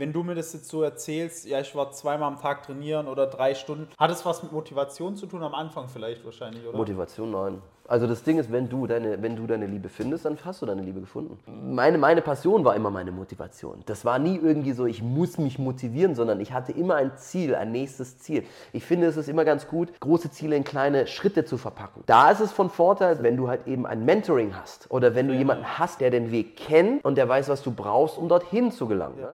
Wenn du mir das jetzt so erzählst, ja, ich war zweimal am Tag trainieren oder drei Stunden, hat es was mit Motivation zu tun? Am Anfang vielleicht wahrscheinlich, oder? Motivation, nein. Also das Ding ist, wenn du deine, wenn du deine Liebe findest, dann hast du deine Liebe gefunden. Meine, meine Passion war immer meine Motivation. Das war nie irgendwie so, ich muss mich motivieren, sondern ich hatte immer ein Ziel, ein nächstes Ziel. Ich finde, es ist immer ganz gut, große Ziele in kleine Schritte zu verpacken. Da ist es von Vorteil, wenn du halt eben ein Mentoring hast oder wenn du jemanden hast, der den Weg kennt und der weiß, was du brauchst, um dorthin zu gelangen. Ja.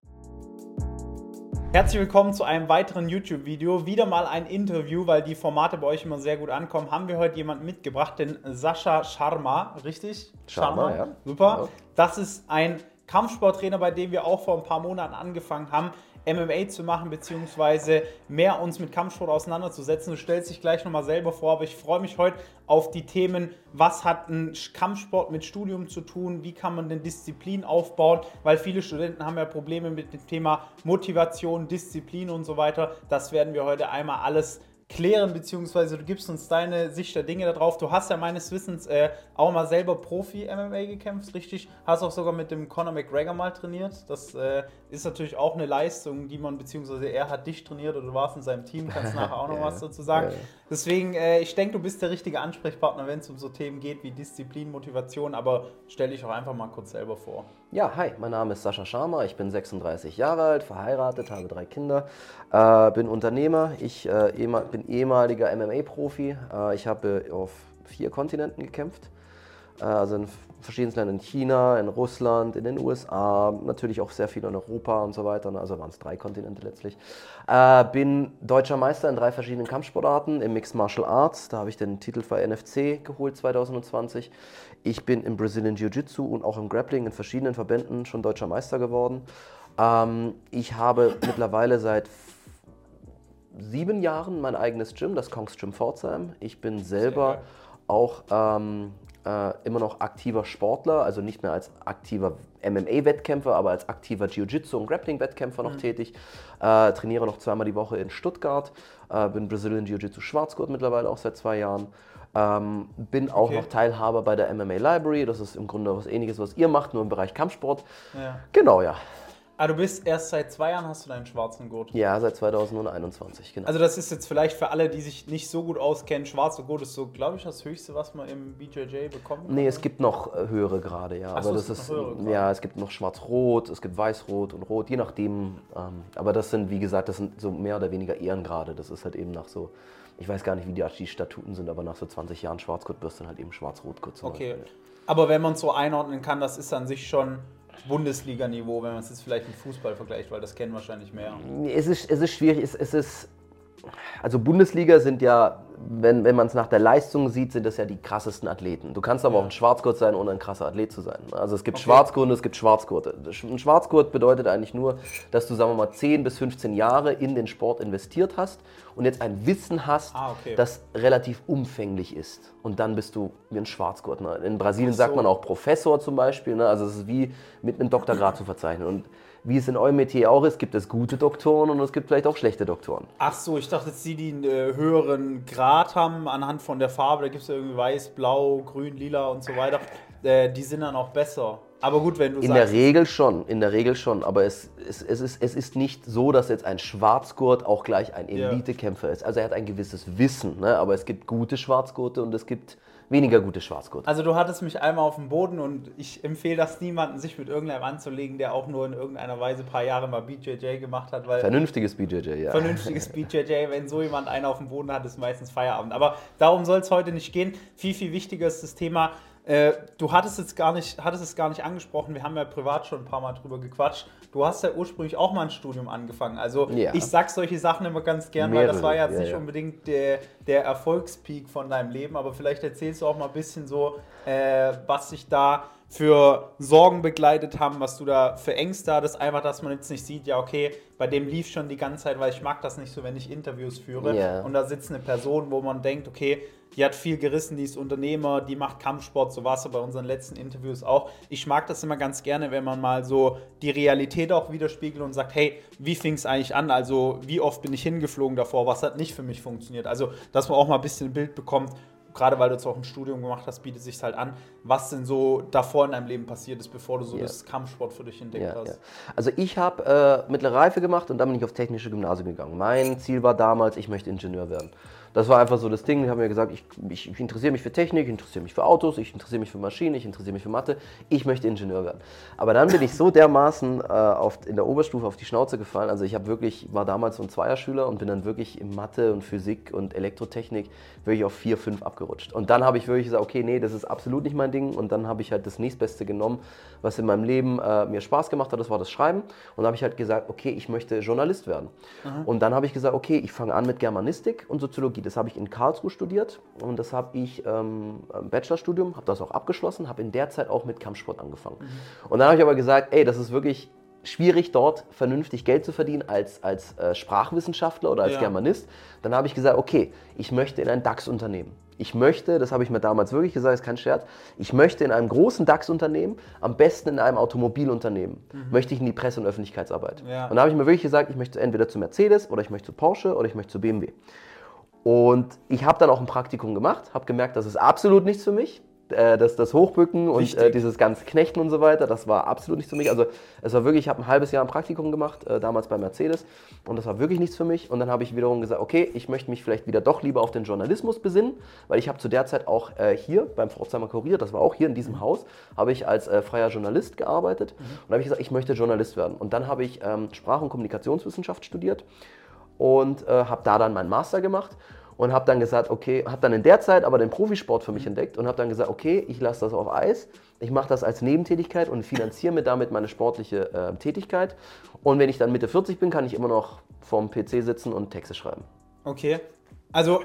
Herzlich willkommen zu einem weiteren YouTube-Video. Wieder mal ein Interview, weil die Formate bei euch immer sehr gut ankommen. Haben wir heute jemanden mitgebracht, den Sascha Sharma, richtig? Sharma, Sharma? ja. Super. Ja. Das ist ein Kampfsporttrainer, bei dem wir auch vor ein paar Monaten angefangen haben. MMA zu machen, beziehungsweise mehr uns mit Kampfsport auseinanderzusetzen. Du stellst dich gleich nochmal selber vor, aber ich freue mich heute auf die Themen, was hat ein Kampfsport mit Studium zu tun, wie kann man denn Disziplin aufbauen, weil viele Studenten haben ja Probleme mit dem Thema Motivation, Disziplin und so weiter. Das werden wir heute einmal alles klären, beziehungsweise du gibst uns deine Sicht der Dinge darauf. Du hast ja meines Wissens äh, auch mal selber Profi-MMA gekämpft, richtig? Hast auch sogar mit dem Conor McGregor mal trainiert. Das äh, ist natürlich auch eine Leistung, die man, beziehungsweise er hat dich trainiert oder du warst in seinem Team, kannst nachher auch noch ja, was dazu sagen. Ja. Deswegen, äh, ich denke, du bist der richtige Ansprechpartner, wenn es um so Themen geht wie Disziplin, Motivation, aber stell dich auch einfach mal kurz selber vor. Ja, hi, mein Name ist Sascha Sharma, ich bin 36 Jahre alt, verheiratet, habe drei Kinder, äh, bin Unternehmer, ich äh, bin ehemaliger MMA-Profi, äh, ich habe auf vier Kontinenten gekämpft, äh, also in verschiedensten Ländern, in China, in Russland, in den USA, natürlich auch sehr viel in Europa und so weiter, also waren es drei Kontinente letztlich. Äh, bin deutscher Meister in drei verschiedenen Kampfsportarten, im Mixed Martial Arts, da habe ich den Titel für NFC geholt 2020. Ich bin im Brazilian Jiu-Jitsu und auch im Grappling in verschiedenen Verbänden schon deutscher Meister geworden. Ähm, ich habe mittlerweile seit sieben Jahren mein eigenes Gym, das Kongs Gym Pforzheim. Ich bin selber auch ähm, äh, immer noch aktiver Sportler, also nicht mehr als aktiver MMA-Wettkämpfer, aber als aktiver Jiu-Jitsu- und Grappling-Wettkämpfer noch mhm. tätig. Äh, trainiere noch zweimal die Woche in Stuttgart, äh, bin Brazilian Jiu-Jitsu Schwarzgurt mittlerweile auch seit zwei Jahren. Ähm, bin auch okay. noch Teilhaber bei der MMA Library. Das ist im Grunde was ähnliches, was ihr macht, nur im Bereich Kampfsport. Ja. Genau, ja. Ah, du bist erst seit zwei Jahren hast du deinen schwarzen Gurt. Ja, seit 2021, genau. Also das ist jetzt vielleicht für alle, die sich nicht so gut auskennen, schwarzer Gurt ist so, glaube ich, das höchste, was man im BJJ bekommt. Nee, es gibt noch äh, höhere Grade, ja. Ach aber so, das ist ja, es gibt noch schwarz-rot, es gibt weiß-rot und rot, je nachdem. Ähm, aber das sind, wie gesagt, das sind so mehr oder weniger Ehrengrade. Das ist halt eben nach so ich weiß gar nicht, wie die, die Statuten sind, aber nach so 20 Jahren Schwarzgurt wirst du dann halt eben Schwarz-Rot-Gurt. Okay. Aber wenn man es so einordnen kann, das ist an sich schon Bundesliga-Niveau, wenn man es jetzt vielleicht mit Fußball vergleicht, weil das kennen wahrscheinlich mehr. Es ist, es ist schwierig, es, es ist also Bundesliga sind ja, wenn, wenn man es nach der Leistung sieht, sind das ja die krassesten Athleten. Du kannst aber ja. auch ein Schwarzgurt sein, ohne ein krasser Athlet zu sein. Also es gibt okay. Schwarzgurt und es gibt Schwarzgurte. Ein Schwarzgurt bedeutet eigentlich nur, dass du, sagen wir mal, 10 bis 15 Jahre in den Sport investiert hast und jetzt ein Wissen hast, ah, okay. das relativ umfänglich ist. Und dann bist du wie ein Schwarzgurt. Ne? In Brasilien so. sagt man auch Professor zum Beispiel. Ne? Also es ist wie mit einem Doktorgrad zu verzeichnen. Und wie es in eurem Metier auch ist, gibt es gute Doktoren und es gibt vielleicht auch schlechte Doktoren. Ach so, ich dachte jetzt die, die einen äh, höheren Grad haben anhand von der Farbe, da gibt es ja irgendwie weiß, blau, grün, lila und so weiter, äh, die sind dann auch besser. Aber gut, wenn du In sagst, der Regel schon, in der Regel schon. Aber es, es, es, ist, es ist nicht so, dass jetzt ein Schwarzgurt auch gleich ein Elitekämpfer ist. Also er hat ein gewisses Wissen, ne? aber es gibt gute Schwarzgurte und es gibt weniger gute Schwarzgurt. Also du hattest mich einmal auf dem Boden und ich empfehle das niemandem, sich mit irgendeinem anzulegen, der auch nur in irgendeiner Weise ein paar Jahre mal BJJ gemacht hat. Weil vernünftiges BJJ, ja. Vernünftiges BJJ, wenn so jemand einen auf dem Boden hat, ist meistens Feierabend. Aber darum soll es heute nicht gehen. Viel, viel wichtiger ist das Thema, äh, du hattest, jetzt gar nicht, hattest es gar nicht angesprochen, wir haben ja privat schon ein paar Mal drüber gequatscht. Du hast ja ursprünglich auch mal ein Studium angefangen. Also ja. ich sag solche Sachen immer ganz gern, Mehrere. weil das war jetzt ja, nicht ja. unbedingt der, der Erfolgspeak von deinem Leben, aber vielleicht erzählst du auch mal ein bisschen so, äh, was sich da für Sorgen begleitet haben, was du da für Ängste hattest, einfach, dass man jetzt nicht sieht, ja, okay, bei dem lief schon die ganze Zeit, weil ich mag das nicht so, wenn ich Interviews führe yeah. und da sitzt eine Person, wo man denkt, okay, die hat viel gerissen, die ist Unternehmer, die macht Kampfsport, so war es bei unseren letzten Interviews auch. Ich mag das immer ganz gerne, wenn man mal so die Realität auch widerspiegelt und sagt, hey, wie fing es eigentlich an? Also wie oft bin ich hingeflogen davor? Was hat nicht für mich funktioniert? Also, dass man auch mal ein bisschen ein Bild bekommt, gerade weil du jetzt auch ein Studium gemacht hast, bietet sich halt an, was denn so davor in deinem Leben passiert ist, bevor du so Ja. das Kampfsport für dich entdeckt Ja, hast. ja. Also ich habe äh, mittlere Reife gemacht und dann bin ich aufs technische Gymnasium gegangen. Mein Ziel war damals, ich möchte Ingenieur werden. Das war einfach so das Ding. Ich habe mir gesagt, ich, ich, ich interessiere mich für Technik, ich interessiere mich für Autos, ich interessiere mich für Maschinen, ich interessiere mich für Mathe. Ich möchte Ingenieur werden. Aber dann bin ich so dermaßen äh, auf, in der Oberstufe auf die Schnauze gefallen. Also ich habe wirklich, war damals so ein Zweierschüler und bin dann wirklich in Mathe und Physik und Elektrotechnik wirklich auf 4, 5 abgerutscht. Und dann habe ich wirklich gesagt, okay, nee, das ist absolut nicht mein Ding. Und dann habe ich halt das nächstbeste genommen, was in meinem Leben äh, mir Spaß gemacht hat, das war das Schreiben. Und dann habe ich halt gesagt, okay, ich möchte Journalist werden. Und dann habe ich gesagt, okay, ich fange an mit Germanistik und Soziologie. Das habe ich in Karlsruhe studiert und das habe ich ähm, im Bachelorstudium, habe das auch abgeschlossen, habe in der Zeit auch mit Kampfsport angefangen. Und dann habe ich aber gesagt, ey, das ist wirklich schwierig dort vernünftig Geld zu verdienen als, als äh, Sprachwissenschaftler oder als Ja. Germanist. Dann habe ich gesagt, okay, ich möchte in ein DAX-Unternehmen. Ich möchte, das habe ich mir damals wirklich gesagt, ist kein Scherz, ich möchte in einem großen DAX-Unternehmen, am besten in einem Automobilunternehmen, möchte ich in die Presse- und Öffentlichkeitsarbeit. Ja. Und da habe ich mir wirklich gesagt, ich möchte entweder zu Mercedes oder ich möchte zu Porsche oder ich möchte zu BMW. Und ich habe dann auch ein Praktikum gemacht, habe gemerkt, das ist absolut nichts für mich. Äh, Das, das Hochbücken und äh, dieses ganze Knechten und so weiter, das war absolut nichts für mich. Also es war wirklich, ich habe ein halbes Jahr ein Praktikum gemacht, äh, damals bei Mercedes und das war wirklich nichts für mich. Und dann habe ich wiederum gesagt, okay, ich möchte mich vielleicht wieder doch lieber auf den Journalismus besinnen, weil ich habe zu der Zeit auch äh, hier beim Pforzheimer Kurier, das war auch hier in diesem Haus, habe ich als äh, freier Journalist gearbeitet und da habe ich gesagt, ich möchte Journalist werden. Und dann habe ich ähm, Sprach- und Kommunikationswissenschaft studiert und äh, habe da dann meinen Master gemacht und habe dann gesagt, okay, habe dann in der Zeit aber den Profisport für mich entdeckt und habe dann gesagt, okay, ich lasse das auf Eis, ich mache das als Nebentätigkeit und finanziere mir damit meine sportliche äh, Tätigkeit und wenn ich dann Mitte 40 bin, kann ich immer noch vorm PC sitzen und Texte schreiben. Okay. Also,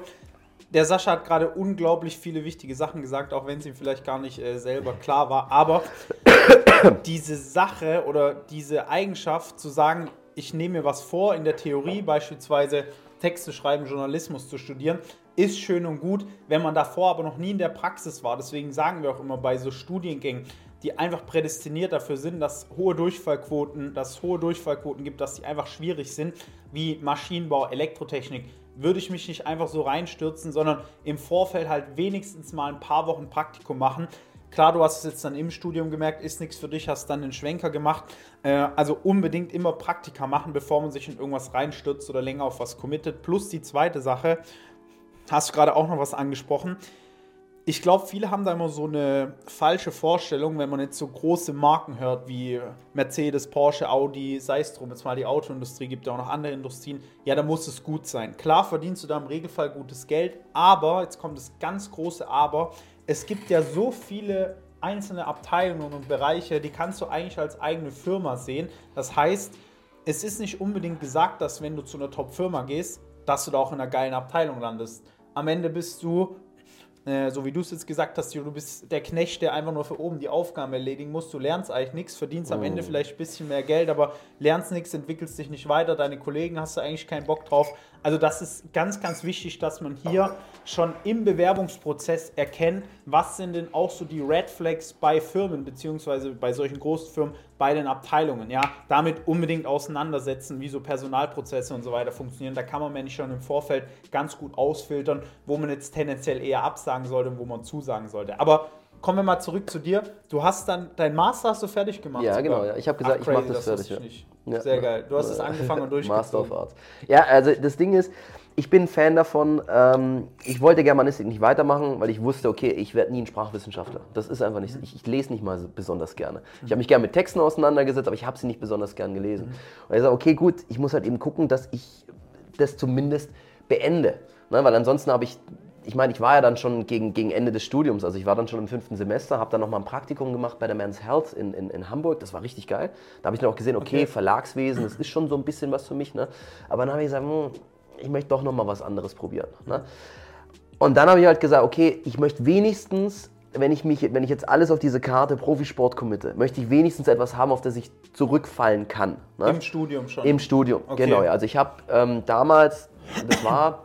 der Sascha hat gerade unglaublich viele wichtige Sachen gesagt, auch wenn es ihm vielleicht gar nicht äh, selber klar war. Aber diese Sache oder diese Eigenschaft zu sagen, ich nehme mir was vor, in der Theorie beispielsweise Texte schreiben, Journalismus zu studieren, ist schön und gut, wenn man davor aber noch nie in der Praxis war. Deswegen sagen wir auch immer bei so Studiengängen, die einfach prädestiniert dafür sind, dass hohe Durchfallquoten, dass es hohe Durchfallquoten gibt, dass die einfach schwierig sind, wie Maschinenbau, Elektrotechnik, würde ich mich nicht einfach so reinstürzen, sondern im Vorfeld halt wenigstens mal ein paar Wochen Praktikum machen. Klar, du hast es jetzt dann im Studium gemerkt, ist nichts für dich, hast dann den Schwenker gemacht. Äh, also unbedingt immer Praktika machen, bevor man sich in irgendwas reinstürzt oder länger auf was committet. Plus die zweite Sache, hast du gerade auch noch was angesprochen. Ich glaube, viele haben da immer so eine falsche Vorstellung, wenn man jetzt so große Marken hört wie Mercedes, Porsche, Audi, sei es drum, jetzt mal die Autoindustrie, gibt ja auch noch andere Industrien. Ja, da muss es gut sein. Klar verdienst du da im Regelfall gutes Geld, aber, jetzt kommt das ganz große Aber, es gibt ja so viele einzelne Abteilungen und Bereiche, die kannst du eigentlich als eigene Firma sehen. Das heißt, es ist nicht unbedingt gesagt, dass wenn du zu einer Top-Firma gehst, dass du da auch in einer geilen Abteilung landest. Am Ende bist du, äh, so wie du es jetzt gesagt hast, du bist der Knecht, der einfach nur für oben die Aufgaben erledigen muss. Du lernst eigentlich nichts, verdienst am Ende vielleicht ein bisschen mehr Geld, aber lernst nichts, entwickelst dich nicht weiter. Deine Kollegen hast du eigentlich keinen Bock drauf. Also das ist ganz, ganz wichtig, dass man hier schon im Bewerbungsprozess erkennt, was sind denn auch so die Red Flags bei Firmen, beziehungsweise bei solchen Großfirmen, bei den Abteilungen. Ja, damit unbedingt auseinandersetzen, wie so Personalprozesse und so weiter funktionieren. Da kann man nämlich schon im Vorfeld ganz gut ausfiltern, wo man jetzt tendenziell eher absagen sollte und wo man zusagen sollte. Aber kommen wir mal zurück zu dir. Du hast dann, dein Master hast du fertig gemacht. Ja, sogar. genau, ja. Ich habe gesagt, Ach, ich mache crazy, das fertig. Ja. nicht. Ja. Sehr geil. Du hast es angefangen und Master of durchgezogen. Arts. Ja, also das Ding ist, ich bin Fan davon, ähm, ich wollte Germanistik nicht weitermachen, weil ich wusste, okay, ich werde nie ein Sprachwissenschaftler. Das ist einfach nicht, ich, ich lese nicht mal so besonders gerne. Ich habe mich gerne mit Texten auseinandergesetzt, aber ich habe sie nicht besonders gern gelesen. Und ich sage, okay, gut, ich muss halt eben gucken, dass ich das zumindest beende. Ne? Weil ansonsten habe ich, ich meine, ich war ja dann schon gegen, gegen Ende des Studiums, also ich war dann schon im fünften Semester, habe dann nochmal ein Praktikum gemacht bei der Men's Health in, in, in Hamburg, das war richtig geil. Da habe ich dann auch gesehen, okay, Okay. Verlagswesen, das ist schon so ein bisschen was für mich. Ne? Aber dann habe ich gesagt, hm, ich möchte doch nochmal was anderes probieren. Ne? Und dann habe ich halt gesagt, okay, ich möchte wenigstens, wenn ich, mich, wenn ich jetzt alles auf diese Karte Profisport committe, möchte ich wenigstens etwas haben, auf das ich zurückfallen kann. Ne? Im Studium schon. Im Studium, Okay. genau. Ja. Also ich habe ähm, damals, das war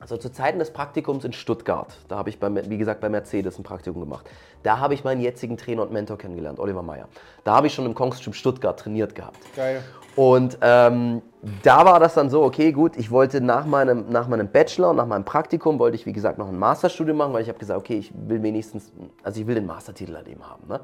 Also zu Zeiten des Praktikums in Stuttgart, da habe ich, bei, wie gesagt, bei Mercedes ein Praktikum gemacht. Da habe ich meinen jetzigen Trainer und Mentor kennengelernt, Oliver Meyer. Da habe ich schon im Kongstream Stuttgart trainiert gehabt. Geil. Und ähm, da war das dann so, okay, gut, ich wollte nach meinem, nach meinem Bachelor, nach meinem Praktikum, wollte ich, wie gesagt, noch ein Masterstudium machen, weil ich habe gesagt, okay, ich will wenigstens, also ich will den Mastertitel halt eben haben. Ne?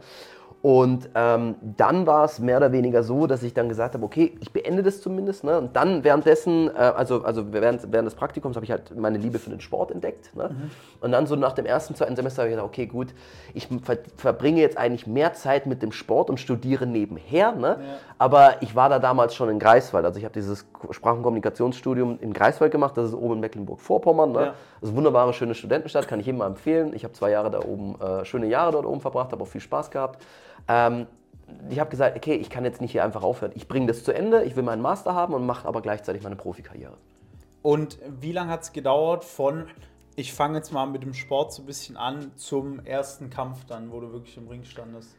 Und ähm, dann war es mehr oder weniger so, dass ich dann gesagt habe, okay, ich beende das zumindest. Ne? Und dann währenddessen, äh, also, also während, während des Praktikums habe ich halt meine Liebe für den Sport entdeckt. Ne? Mhm. Und dann so nach dem ersten, zweiten Semester habe ich gesagt, okay, gut, ich ver verbringe jetzt eigentlich mehr Zeit mit dem Sport und studiere nebenher. Ne? Ja. Aber ich war da damals schon in Greifswald. Also ich habe dieses Sprach- und Kommunikationsstudium in Greifswald gemacht. Das ist oben in Mecklenburg-Vorpommern. Ne? Ja. Das ist eine wunderbare, schöne Studentenstadt, kann ich jedem mal empfehlen. Ich habe zwei Jahre da oben, äh, schöne Jahre dort oben verbracht, habe auch viel Spaß gehabt. Ähm, ich habe gesagt, okay, ich kann jetzt nicht hier einfach aufhören. Ich bringe das zu Ende, ich will meinen Master haben und mache aber gleichzeitig meine Profikarriere. Und wie lange hat es gedauert von, ich fange jetzt mal mit dem Sport so ein bisschen an, zum ersten Kampf dann, wo du wirklich im Ring standest?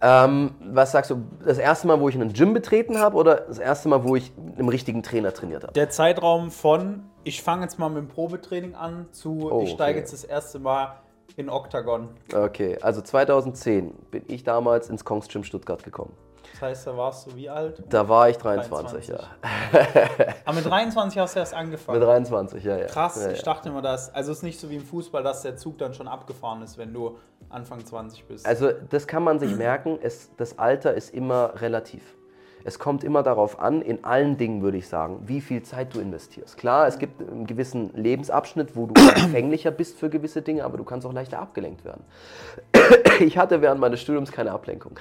Ähm, was sagst du, das erste Mal, wo ich einen Gym betreten habe oder das erste Mal, wo ich einem richtigen Trainer trainiert habe? Der Zeitraum von, ich fange jetzt mal mit dem Probetraining an, zu, oh, ich steige okay. jetzt das erste Mal in Octagon. Okay, also 2010 bin ich damals ins Kongs Gym Stuttgart gekommen. Das heißt, da warst du wie alt? Da war ich 23, 23. ja. Aber mit 23 hast du erst angefangen? Mit 23, ja, ja. Krass, ja, ich dachte immer, dass, also es ist nicht so wie im Fußball, dass der Zug dann schon abgefahren ist, wenn du Anfang 20 bist. Also das kann man sich merken, es, das Alter ist immer relativ. Es kommt immer darauf an, in allen Dingen würde ich sagen, wie viel Zeit du investierst. Klar, es gibt einen gewissen Lebensabschnitt, wo du empfänglicher bist für gewisse Dinge, aber du kannst auch leichter abgelenkt werden. Ich hatte während meines Studiums keine Ablenkung.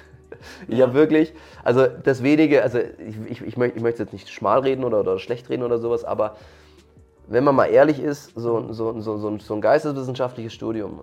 Ich ja. habe wirklich, also das wenige, also ich, ich, ich, möchte, ich möchte jetzt nicht schmal reden oder, oder schlecht reden oder sowas, aber wenn man mal ehrlich ist, so, so, so, so, so ein geisteswissenschaftliches Studium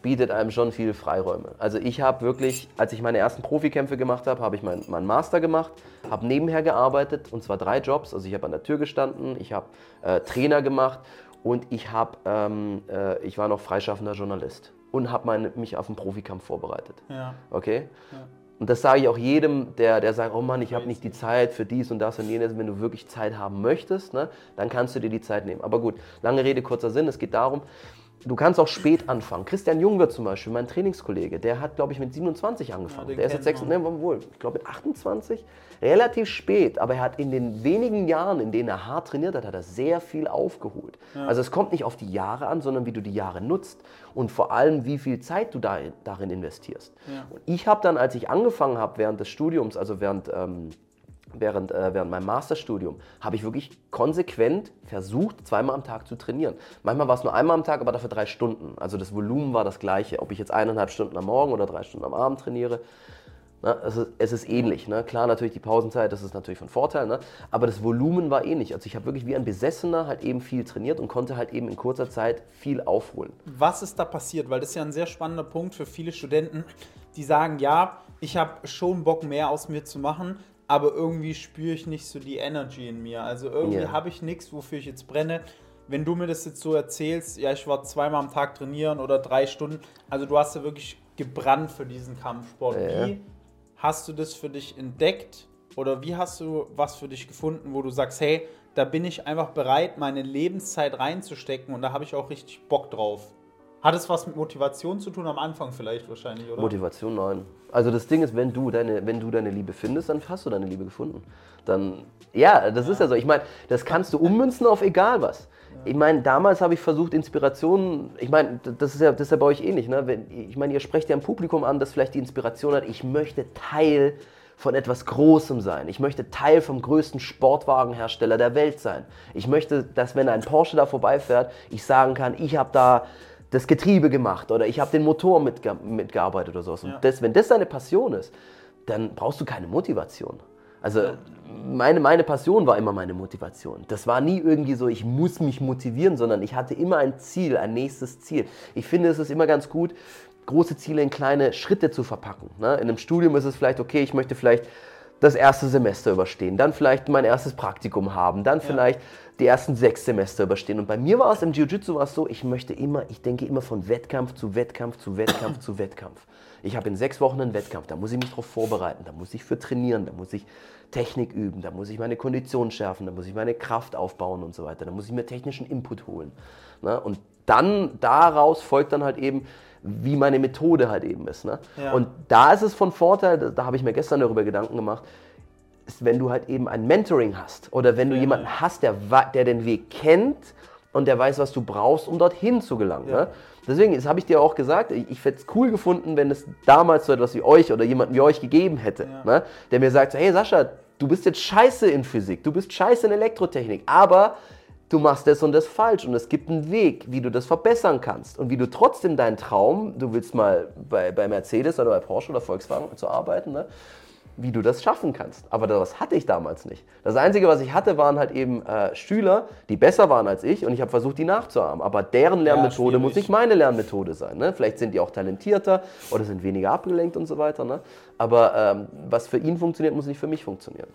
bietet einem schon viele Freiräume. Also ich habe wirklich, als ich meine ersten Profikämpfe gemacht habe, habe ich meinen mein Master gemacht, habe nebenher gearbeitet und zwar drei Jobs. Also ich habe an der Tür gestanden, ich habe äh, Trainer gemacht und ich, hab, ähm, äh, ich war noch freischaffender Journalist und habe mich auf einen Profikampf vorbereitet. Ja. Okay? Ja. Und das sage ich auch jedem, der, der sagt, oh Mann, ich habe nicht die Zeit für dies und das und jenes. Wenn du wirklich Zeit haben möchtest, ne, dann kannst du dir die Zeit nehmen. Aber gut, lange Rede, kurzer Sinn. Es geht darum, Du kannst auch spät anfangen. Christian Junger zum Beispiel, mein Trainingskollege, der hat, glaube ich, mit 27 angefangen. Ja, der ist jetzt 6, ne, wohl, ich glaube mit 28. Relativ spät, aber er hat in den wenigen Jahren, in denen er hart trainiert hat, hat er sehr viel aufgeholt. Ja. Also es kommt nicht auf die Jahre an, sondern wie du die Jahre nutzt und vor allem, wie viel Zeit du darin, darin investierst. Ja. Und ich habe dann, als ich angefangen habe während des Studiums, also während... Ähm, während, äh, während meinem Masterstudium habe ich wirklich konsequent versucht, zweimal am Tag zu trainieren. Manchmal war es nur einmal am Tag, aber dafür drei Stunden. Also das Volumen war das gleiche. Ob ich jetzt eineinhalb Stunden am Morgen oder drei Stunden am Abend trainiere, na, es, ist, es ist ähnlich. Ne? Klar, natürlich die Pausenzeit, das ist natürlich von Vorteil, ne? aber das Volumen war ähnlich. Also ich habe wirklich wie ein Besessener halt eben viel trainiert und konnte halt eben in kurzer Zeit viel aufholen. Was ist da passiert? Weil das ist ja ein sehr spannender Punkt für viele Studenten, die sagen, ja, ich habe schon Bock mehr aus mir zu machen, aber irgendwie spüre ich nicht so die Energy in mir. Also irgendwie yeah. habe ich nichts, wofür ich jetzt brenne. Wenn du mir das jetzt so erzählst, ja, ich war zweimal am Tag trainieren oder drei Stunden, also du hast ja wirklich gebrannt für diesen Kampfsport. Ja. Wie hast du das für dich entdeckt oder wie hast du was für dich gefunden, wo du sagst, hey, da bin ich einfach bereit, meine Lebenszeit reinzustecken und da habe ich auch richtig Bock drauf? Hat es was mit Motivation zu tun am Anfang vielleicht wahrscheinlich, oder? Motivation, nein. Also das Ding ist, wenn du deine, wenn du deine Liebe findest, dann hast du deine Liebe gefunden. Dann, ja, das ja. ist ja so. Ich meine, das kannst du ummünzen auf egal was. Ja. Ich meine, damals habe ich versucht, Inspirationen, ich meine, das ist, ja, das ist ja bei euch ähnlich. Ne? Ich meine, ihr sprecht ja ein Publikum an, das vielleicht die Inspiration hat, ich möchte Teil von etwas Großem sein. Ich möchte Teil vom größten Sportwagenhersteller der Welt sein. Ich möchte, dass wenn ein Porsche da vorbeifährt, ich sagen kann, ich habe da das Getriebe gemacht oder ich habe den Motor mitge mitgearbeitet oder sowas. Und das, wenn das deine Passion ist, dann brauchst du keine Motivation. Also meine, meine Passion war immer meine Motivation. Das war nie irgendwie so, ich muss mich motivieren, sondern ich hatte immer ein Ziel, ein nächstes Ziel. Ich finde, es ist immer ganz gut, große Ziele in kleine Schritte zu verpacken. Ne? In einem Studium ist es vielleicht, okay, ich möchte vielleicht das erste Semester überstehen, dann vielleicht mein erstes Praktikum haben, dann vielleicht die ersten sechs Semester überstehen. Und bei mir war es im Jiu-Jitsu war es so, ich möchte immer, ich denke immer von Wettkampf zu Wettkampf zu Wettkampf zu Wettkampf. Ich habe in sechs Wochen einen Wettkampf, da muss ich mich darauf vorbereiten, da muss ich für trainieren, da muss ich Technik üben, da muss ich meine Kondition schärfen, da muss ich meine Kraft aufbauen und so weiter, da muss ich mir technischen Input holen. Ne? Und dann daraus folgt dann halt eben, wie meine Methode halt eben ist. Ne? Ja. Und da ist es von Vorteil, da, da habe ich mir gestern darüber Gedanken gemacht, ist, wenn du halt eben ein Mentoring hast oder wenn du ja. jemanden hast, der, der den Weg kennt und der weiß, was du brauchst, um dorthin zu gelangen. Ja. Ne? Deswegen, das habe ich dir auch gesagt, ich, hätte es cool gefunden, wenn es damals so etwas wie euch oder jemanden wie euch gegeben hätte, ja. ne? der mir sagt, hey Sascha, du bist jetzt scheiße in Physik, du bist scheiße in Elektrotechnik, aber du machst das und das falsch und es gibt einen Weg, wie du das verbessern kannst und wie du trotzdem deinen Traum, du willst mal bei, bei Mercedes oder bei Porsche oder Volkswagen zu arbeiten, ne? Wie du das schaffen kannst. Aber das hatte ich damals nicht. Das Einzige, was ich hatte, waren halt eben äh, Schüler, die besser waren als ich und ich habe versucht, die nachzuahmen. Aber deren Lernmethode ja, muss nicht meine Lernmethode sein. Ne? Vielleicht sind die auch talentierter oder sind weniger abgelenkt und so weiter. Ne? Aber ähm, was für ihn funktioniert, muss nicht für mich funktionieren.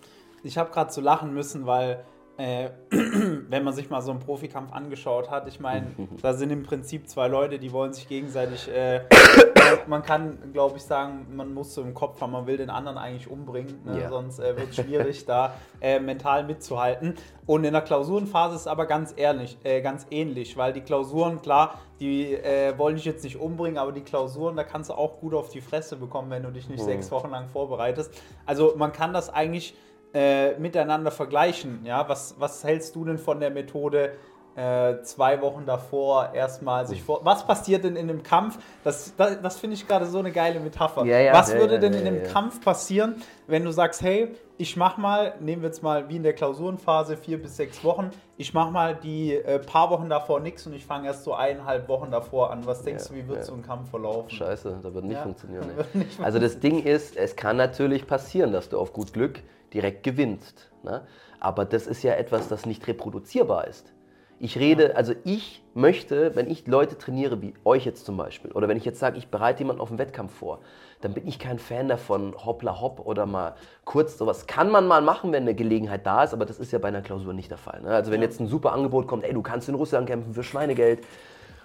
Ich habe gerade zu lachen müssen, weil äh, wenn man sich mal so einen Profikampf angeschaut hat, ich meine, da sind im Prinzip zwei Leute, die wollen sich gegenseitig, äh, man kann, glaube ich, sagen, man muss so im Kopf haben, man will den anderen eigentlich umbringen, ne? ja. sonst äh, wird es schwierig, da äh, mental mitzuhalten. Und in der Klausurenphase ist es aber ganz ehrlich, äh, ganz ähnlich, weil die Klausuren, klar, die äh, wollen dich jetzt nicht umbringen, aber die Klausuren, da kannst du auch gut auf die Fresse bekommen, wenn du dich nicht mhm. sechs Wochen lang vorbereitest. Also man kann das eigentlich äh, miteinander vergleichen. Ja? Was, was hältst du denn von der Methode, äh, zwei Wochen davor erstmal sich vor. Was passiert denn in einem Kampf? Das, das, das finde ich gerade so eine geile Metapher. Ja, ja, was ja, würde denn in einem Kampf passieren, wenn du sagst, hey, ich mach mal, nehmen wir jetzt mal wie in der Klausurenphase vier bis sechs Wochen, ich mach mal die äh, paar Wochen davor nichts und ich fange erst so eineinhalb Wochen davor an. Was denkst du, wie wird so ein Kampf verlaufen? Scheiße, das wird nicht funktionieren. Nicht also das Ding ist, es kann natürlich passieren, dass du auf gut Glück direkt gewinnst. Ne? Aber das ist ja etwas, das nicht reproduzierbar ist. Ich rede, also ich möchte, wenn ich Leute trainiere, wie euch jetzt zum Beispiel, oder wenn ich jetzt sage, ich bereite jemanden auf einen Wettkampf vor, dann bin ich kein Fan davon, hoppla hopp oder mal kurz sowas. Kann man mal machen, wenn eine Gelegenheit da ist, aber das ist ja bei einer Klausur nicht der Fall. Ne? Also wenn jetzt ein super Angebot kommt, ey, du kannst in Russland kämpfen für Schweinegeld,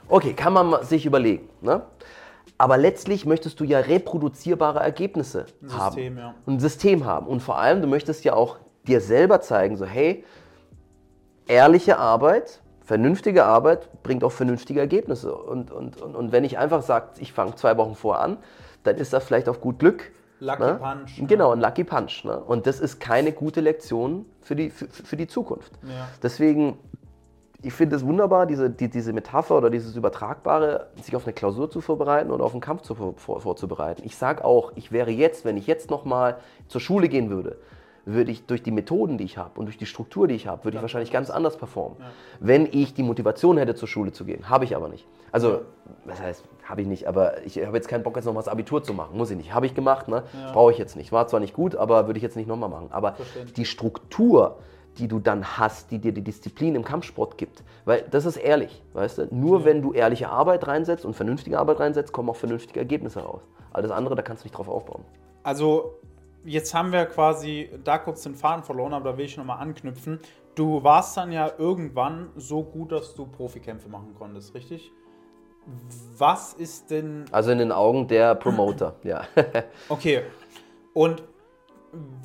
okay, kann man sich überlegen. Ne? Aber letztlich möchtest du ja reproduzierbare Ergebnisse ein haben. System, ja. Ein System haben. Und vor allem, du möchtest ja auch dir selber zeigen, so hey, ehrliche Arbeit, vernünftige Arbeit bringt auch vernünftige Ergebnisse. Und, und, und, und wenn ich einfach sage, ich fange zwei Wochen vor an, dann ist das vielleicht auf gut Glück. Lucky ne? Punch. Ne? Genau, ein Lucky Punch. Ne? Und das ist keine gute Lektion für die, für, für die Zukunft. Ja. Deswegen ich finde es wunderbar, diese, die, diese Metapher oder dieses Übertragbare, sich auf eine Klausur zu vorbereiten oder auf einen Kampf zu, vor, vorzubereiten. Ich sage auch, ich wäre jetzt, wenn ich jetzt nochmal zur Schule gehen würde, würde ich durch die Methoden, die ich habe und durch die Struktur, die ich habe, würde ich wahrscheinlich ganz anders performen. Ja. Wenn ich die Motivation hätte, zur Schule zu gehen. Habe ich aber nicht. Also, was heißt, habe ich nicht, aber ich habe jetzt keinen Bock, jetzt noch das Abitur zu machen. Muss ich nicht. Habe ich gemacht, ne? Ja. Brauche ich jetzt nicht. War zwar nicht gut, aber würde ich jetzt nicht nochmal machen. Aber die Struktur, die du dann hast, die dir die Disziplin im Kampfsport gibt. Weil das ist ehrlich, weißt du? Nur ja. wenn du ehrliche Arbeit reinsetzt und vernünftige Arbeit reinsetzt, kommen auch vernünftige Ergebnisse raus. Alles andere, da kannst du nicht drauf aufbauen. Also, jetzt haben wir quasi da kurz den Faden verloren, aber da will ich nochmal anknüpfen. Du warst dann ja irgendwann so gut, dass du Profikämpfe machen konntest, richtig? Was ist denn. Also in den Augen der Promoter, ja. okay. Und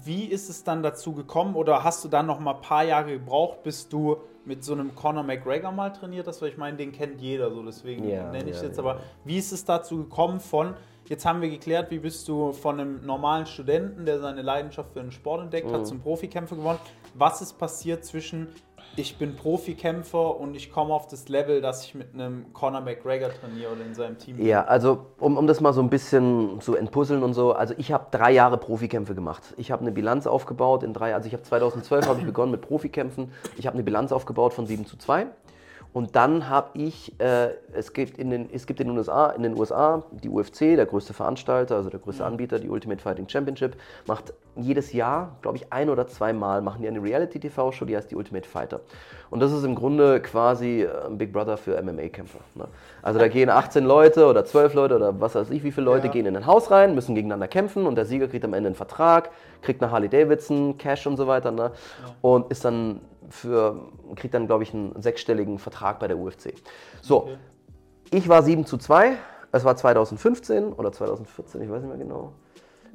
wie ist es dann dazu gekommen oder hast du dann noch mal ein paar Jahre gebraucht, bis du mit so einem Conor McGregor mal trainiert hast? Weil ich meine, den kennt jeder so, deswegen ja, nenne ich es ja, jetzt. Ja. Aber wie ist es dazu gekommen von, jetzt haben wir geklärt, wie bist du von einem normalen Studenten, der seine Leidenschaft für den Sport entdeckt mhm. hat, zum Profikämpfer geworden? Was ist passiert zwischen ich bin Profikämpfer und ich komme auf das Level, dass ich mit einem Conor McGregor trainiere oder in seinem Team. Ja, also um, um das mal so ein bisschen zu entpuzzeln und so, also ich habe drei Jahre Profikämpfe gemacht. Ich habe eine Bilanz aufgebaut in drei, also ich habe 2012 habe ich begonnen mit Profikämpfen. Ich habe eine Bilanz aufgebaut von 7 zu 2. Und dann habe ich, äh, es, gibt in den, es gibt in den, USA, in den USA die UFC, der größte Veranstalter, also der größte Anbieter, die Ultimate Fighting Championship, macht jedes Jahr, glaube ich, ein oder zweimal, machen die eine Reality-TV-Show, die heißt die Ultimate Fighter. Und das ist im Grunde quasi äh, ein Big Brother für MMA-Kämpfer. Ne? Also da gehen 18 Leute oder 12 Leute oder was weiß ich, wie viele Leute ja. gehen in ein Haus rein, müssen gegeneinander kämpfen und der Sieger kriegt am Ende einen Vertrag, kriegt eine Harley Davidson, Cash und so weiter ne? Ja. und ist dann für, kriegt dann, glaube ich, einen sechsstelligen Vertrag bei der UFC. So, okay. ich war 7 zu 2 Es war 2015 oder 2014, ich weiß nicht mehr genau.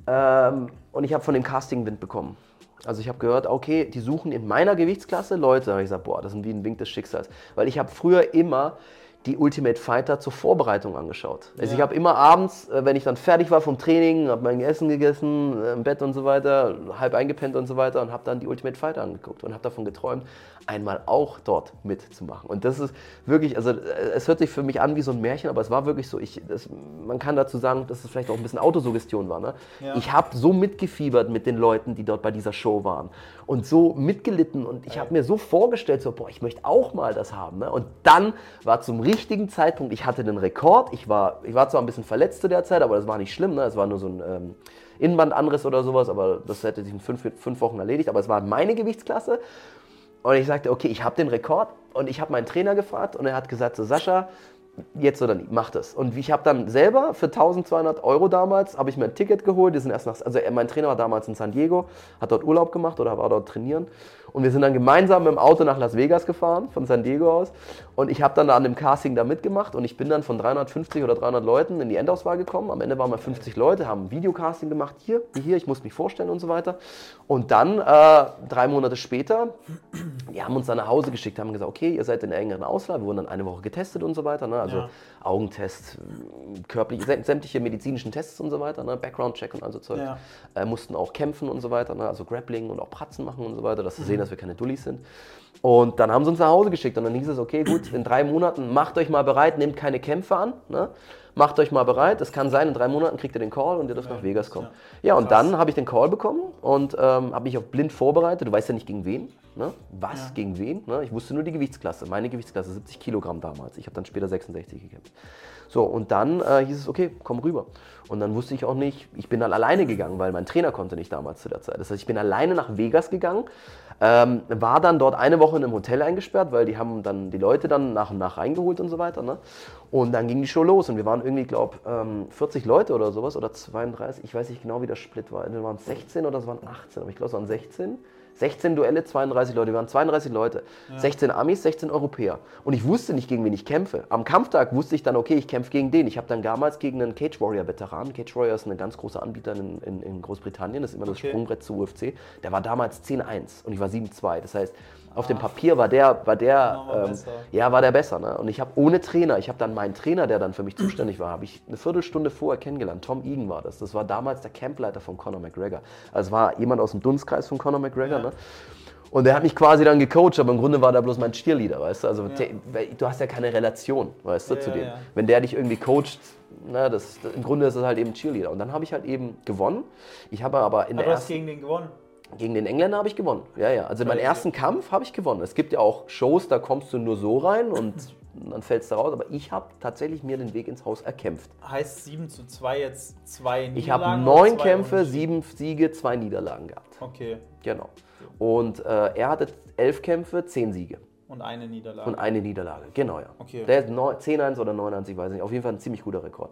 Ähm, und ich habe von dem Casting Wind bekommen. Also ich habe gehört, okay, die suchen in meiner Gewichtsklasse Leute. Da habe ich gesagt, boah, das ist wie ein Wink des Schicksals. Weil ich habe früher immer die Ultimate Fighter zur Vorbereitung angeschaut. Also Ja. ich habe immer abends, äh, wenn ich dann fertig war vom Training, habe mein Essen gegessen, äh, im Bett und so weiter, halb eingepennt und so weiter und habe dann die Ultimate Fighter angeguckt und habe davon geträumt, einmal auch dort mitzumachen. Und das ist wirklich, also äh, es hört sich für mich an wie so ein Märchen, aber es war wirklich so. Ich, das, man kann dazu sagen, dass es vielleicht auch ein bisschen Autosuggestion war. Ne? Ja. Ich habe so mitgefiebert mit den Leuten, die dort bei dieser Show waren und so mitgelitten und ich habe mir so vorgestellt, so, boah, ich möchte auch mal das haben. Ne? Und dann war zum richtigen Zeitpunkt, ich hatte den Rekord, ich war, ich war zwar ein bisschen verletzt zu der Zeit, aber das war nicht schlimm, ne? es war nur so ein ähm, Innenbandanriss oder sowas, aber das hätte sich in fünf, fünf Wochen erledigt, aber es war meine Gewichtsklasse. Und ich sagte, okay, ich habe den Rekord. Und ich habe meinen Trainer gefragt und er hat gesagt, so Sascha, jetzt oder nie, mach das. Und ich habe dann selber für 1200 Euro damals, habe ich mir ein Ticket geholt, die sind erst nach, also mein Trainer war damals in San Diego, hat dort Urlaub gemacht oder war dort trainieren und wir sind dann gemeinsam mit dem Auto nach Las Vegas gefahren, von San Diego aus und ich habe dann da an dem Casting da mitgemacht und ich bin dann von 350 oder 300 Leuten in die Endauswahl gekommen, am Ende waren wir 50 Leute, haben ein Videocasting gemacht, hier, wie hier, ich muss mich vorstellen und so weiter und dann, äh, drei Monate später, die haben uns dann nach Hause geschickt, haben gesagt, okay, ihr seid in der engeren Auswahl. Wir wurden dann eine Woche getestet und so weiter. Ne? Also Ja. Augentest, körperliche, säm- sämtliche medizinischen Tests und so weiter, ne? Background-Check und all so Zeug. Ja. Äh, mussten auch kämpfen und so weiter, ne? also Grappling und auch Pratzen machen und so weiter, dass sie sehen, dass wir keine Dullis sind. Und dann haben sie uns nach Hause geschickt und dann hieß es, okay, gut, in drei Monaten macht euch mal bereit, nehmt keine Kämpfe an. Ne? Macht euch mal bereit, es kann sein, in drei Monaten kriegt ihr den Call und ihr dürft nach Vegas kommen. Ja, und Krass. dann habe ich den Call bekommen und ähm, habe mich auf blind vorbereitet. Du weißt ja nicht gegen wen, ne? was gegen wen. Ne? Ich wusste nur die Gewichtsklasse, meine Gewichtsklasse, 70 Kilogramm damals. Ich habe dann später 66 gekämpft. So, und dann äh, hieß es, okay, komm rüber. Und dann wusste ich auch nicht, ich bin dann alleine gegangen, weil mein Trainer konnte nicht damals zu der Zeit. Das heißt, ich bin alleine nach Vegas gegangen, ähm, war dann dort eine Woche in einem Hotel eingesperrt, weil die haben dann die Leute dann nach und nach reingeholt und so weiter. Ne? Und dann ging die Show los und wir waren irgendwie, glaube ähm, 40 Leute oder sowas oder 32, ich weiß nicht genau, wie der Split war. Entweder waren es 16 oder es waren 18, aber ich glaube, es waren 16. 16 Duelle, 32 Leute. Wir waren 32 Leute. 16 Amis, 16 Europäer. Und ich wusste nicht, gegen wen ich kämpfe. Am Kampftag wusste ich dann, okay, ich kämpfe gegen den. Ich habe dann damals gegen einen Cage Warrior Veteran. Cage Warrior ist ein ganz großer Anbieter in, in, in Großbritannien. Das ist immer das Okay. Sprungbrett zu UFC. Der war damals 10-1 und ich war 7-2. Das heißt, auf dem Papier war der, war der, ähm, besser. ja, war der besser. Ne? Und ich habe ohne Trainer, ich habe dann meinen Trainer, der dann für mich zuständig war, habe ich eine Viertelstunde vorher kennengelernt. Tom Egan war das. Das war damals der Campleiter von Conor McGregor. Also es war jemand aus dem Dunstkreis von Conor McGregor. Ja. Ne? Und der hat mich quasi dann gecoacht, aber im Grunde war der bloß mein Cheerleader, weißt du? Also weil du hast ja keine Relation, weißt du, Ja, zu ja, dem. ja. Wenn der dich irgendwie coacht, na, das, im Grunde ist es halt eben Cheerleader. Und dann habe ich halt eben gewonnen. Ich habe aber in Aber der du hast gegen den gewonnen. Gegen den Engländer habe ich gewonnen. Ja, ja. Also meinen Crazy. ersten Kampf habe ich gewonnen. Es gibt ja auch Shows, da kommst du nur so rein und dann fällst du raus. Aber ich habe tatsächlich mir den Weg ins Haus erkämpft. Heißt 7 zu 2 jetzt zwei Niederlagen? Ich habe neun Kämpfe, sieben Siege, zwei Niederlagen gehabt. Okay. Genau. Und äh, er hatte elf Kämpfe, zehn Siege. Und eine Niederlage. Und eine Neederlage, genau ja. Okay. Der ist neun- 10-1 oder 9-1, ich weiß nicht. Auf jeden Fall ein ziemlich guter Rekord.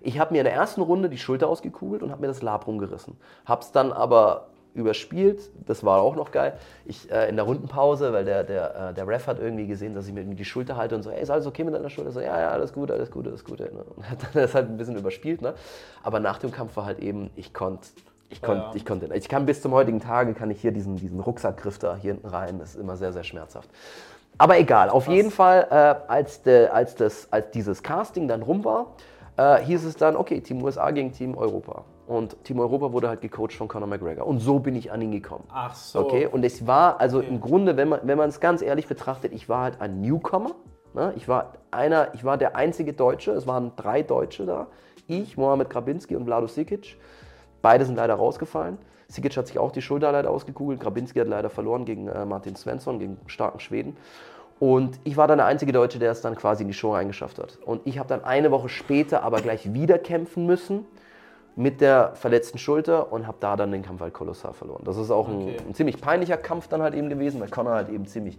Ich habe mir in der ersten Runde die Schulter ausgekugelt und habe mir das Labrum gerissen. Hab's dann aber überspielt, das war auch noch geil. Ich äh, in der Rundenpause, weil der, der, äh, der Ref hat irgendwie gesehen, dass ich mir irgendwie die Schulter halte und so, ey, ist alles okay mit deiner Schulter? So, ja, ja, alles gut, alles gut, alles gut. Ne? Und hat dann das halt ein bisschen überspielt, ne? Aber nach dem Kampf war halt eben, ich konnte ich konnte, Ja. ich konnte, ich kann bis zum heutigen Tage kann ich hier diesen, diesen Rucksackgriff da hier hinten rein. Das ist immer sehr, sehr schmerzhaft. Aber egal, auf jeden Fall, äh, als, de, als, das, als dieses Casting dann rum war, äh, hieß es dann, okay, Team USA gegen Team Europa. Und Team Europa wurde halt gecoacht von Conor McGregor. Und so bin ich an ihn gekommen. Ach so. Okay, und es war, also Okay. im Grunde, wenn man wenn es ganz ehrlich betrachtet, ich war halt ein Newcomer. Ne? Ich war einer, ich war der einzige Deutsche, es waren drei Deutsche da. Ich, Mohamed Grabinski und Vlado Sikic. Beide sind leider rausgefallen. Sikic hat sich auch die Schulter leider ausgekugelt. Grabinski hat leider verloren gegen äh, Martin Svensson, gegen starken Schweden. Und ich war dann der einzige Deutsche, der es dann quasi in die Show reingeschafft hat. Und ich habe dann eine Woche später aber gleich wieder kämpfen müssen mit der verletzten Schulter und habe da dann den Kampf halt kolossal verloren. Das ist auch Okay. ein, ein ziemlich peinlicher Kampf dann halt eben gewesen, weil Conor halt eben ziemlich